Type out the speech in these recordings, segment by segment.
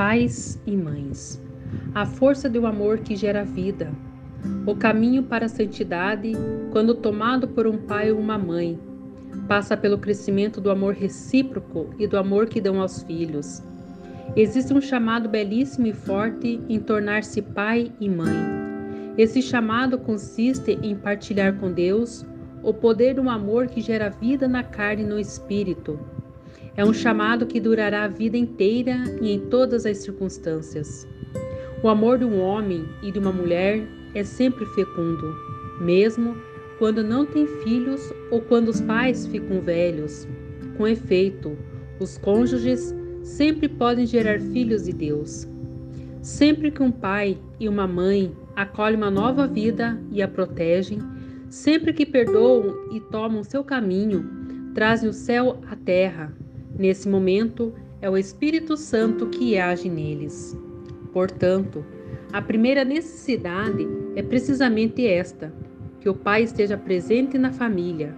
Pais e mães, a força do amor que gera vida, o caminho para a santidade, quando tomado por um pai ou uma mãe, passa pelo crescimento do amor recíproco e do amor que dão aos filhos. Existe um chamado belíssimo e forte em tornar-se pai e mãe. Esse chamado consiste em partilhar com Deus o poder do amor que gera vida na carne e no espírito. É um chamado que durará a vida inteira e em todas as circunstâncias. O amor de um homem e de uma mulher é sempre fecundo, mesmo quando não tem filhos ou quando os pais ficam velhos. Com efeito, os cônjuges sempre podem gerar filhos de Deus. Sempre que um pai e uma mãe acolhem uma nova vida e a protegem, sempre que perdoam e tomam seu caminho, trazem o céu à terra. Nesse momento, é o Espírito Santo que age neles. Portanto, a primeira necessidade é precisamente esta: que o pai esteja presente na família,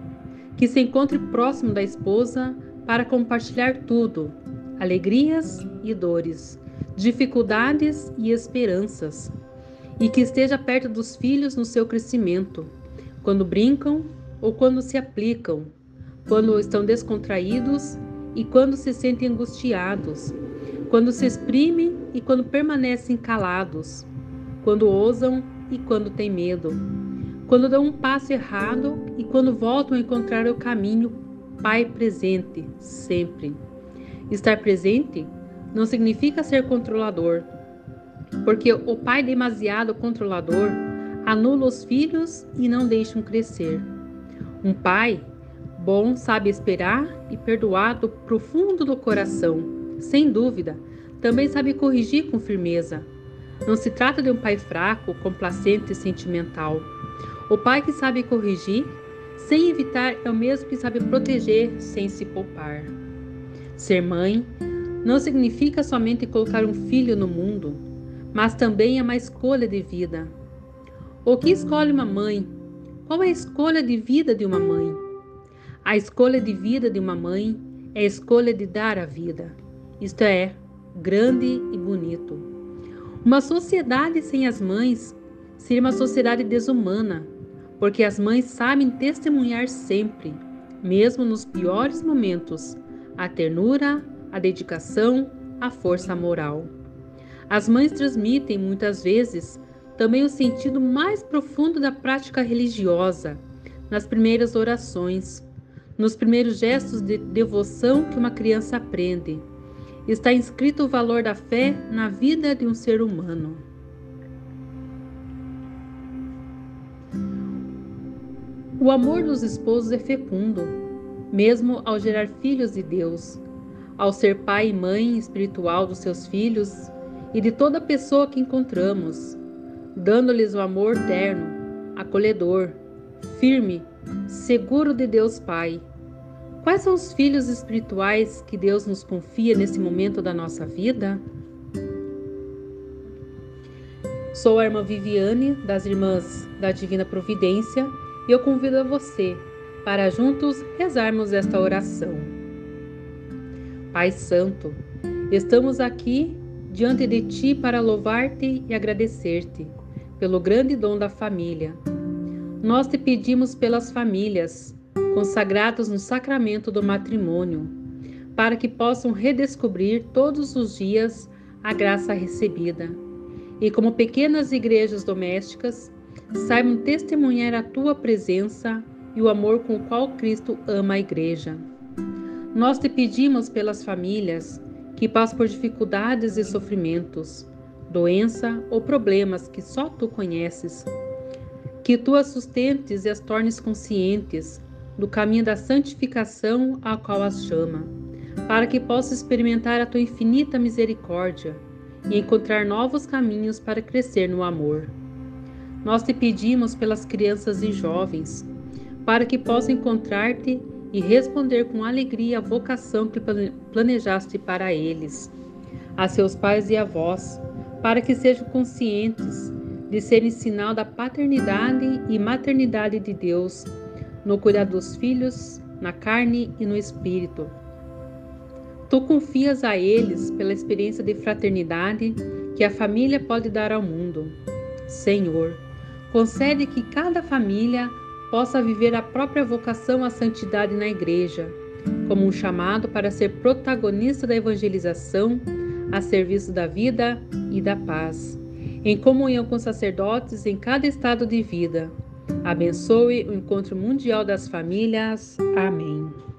que se encontre próximo da esposa para compartilhar tudo, alegrias e dores, dificuldades e esperanças, e que esteja perto dos filhos no seu crescimento, quando brincam ou quando se aplicam, quando estão descontraídos e quando se sentem angustiados, quando se exprimem e quando permanecem calados, quando ousam e quando têm medo, quando dão um passo errado e quando voltam a encontrar o caminho, Pai presente, sempre. Estar presente não significa ser controlador, porque o pai demasiado controlador anula os filhos e não deixa crescer. Um pai bom sabe esperar e perdoar do profundo do coração, sem dúvida, também sabe corrigir com firmeza. Não se trata de um pai fraco, complacente e sentimental. O pai que sabe corrigir sem evitar é o mesmo que sabe proteger sem se poupar. Ser mãe não significa somente colocar um filho no mundo, mas também é uma escolha de vida. O que escolhe uma mãe? Qual é a escolha de vida de uma mãe? A escolha de vida de uma mãe é a escolha de dar a vida. Isto é, grande e bonito. Uma sociedade sem as mães seria uma sociedade desumana, porque as mães sabem testemunhar sempre, mesmo nos piores momentos, a ternura, a dedicação, a força moral. As mães transmitem muitas vezes também o sentido mais profundo da prática religiosa, nas primeiras orações, nos primeiros gestos de devoção que uma criança aprende. Está inscrito o valor da fé na vida de um ser humano. O amor dos esposos é fecundo, mesmo ao gerar filhos de Deus ao ser pai e mãe espiritual dos seus filhos e de toda pessoa que encontramos, dando-lhes o amor terno, acolhedor, firme, seguro de Deus Pai. Quais são os filhos espirituais que Deus nos confia nesse momento da nossa vida? Sou a irmã Viviane, das Irmãs da Divina Providência, e eu convido a você para juntos rezarmos esta oração. Pai Santo, estamos aqui diante de Ti para louvar-te e agradecer-te pelo grande dom da família. Nós te pedimos pelas famílias consagradas no sacramento do matrimônio, para que possam redescobrir todos os dias a graça recebida e, como pequenas igrejas domésticas, saibam testemunhar a tua presença e o amor com o qual Cristo ama a igreja. Nós te pedimos pelas famílias que passam por dificuldades e sofrimentos, doença ou problemas que só tu conheces, que tu as sustentes e as tornes conscientes do caminho da santificação ao qual as chama, para que possam experimentar a tua infinita misericórdia e encontrar novos caminhos para crescer no amor. Nós te pedimos pelas crianças e jovens, para que possam encontrar-te e responder com alegria a vocação que planejaste para eles, a seus pais e avós, para que sejam conscientes de serem sinal da paternidade e maternidade de Deus no cuidar dos filhos, na carne e no espírito. Tu confias a eles pela experiência de fraternidade que a família pode dar ao mundo. Senhor, concede que cada família possa viver a própria vocação à santidade na igreja, como um chamado para ser protagonista da evangelização a serviço da vida e da paz, em comunhão com sacerdotes em cada estado de vida. Abençoe o encontro mundial das famílias. Amém.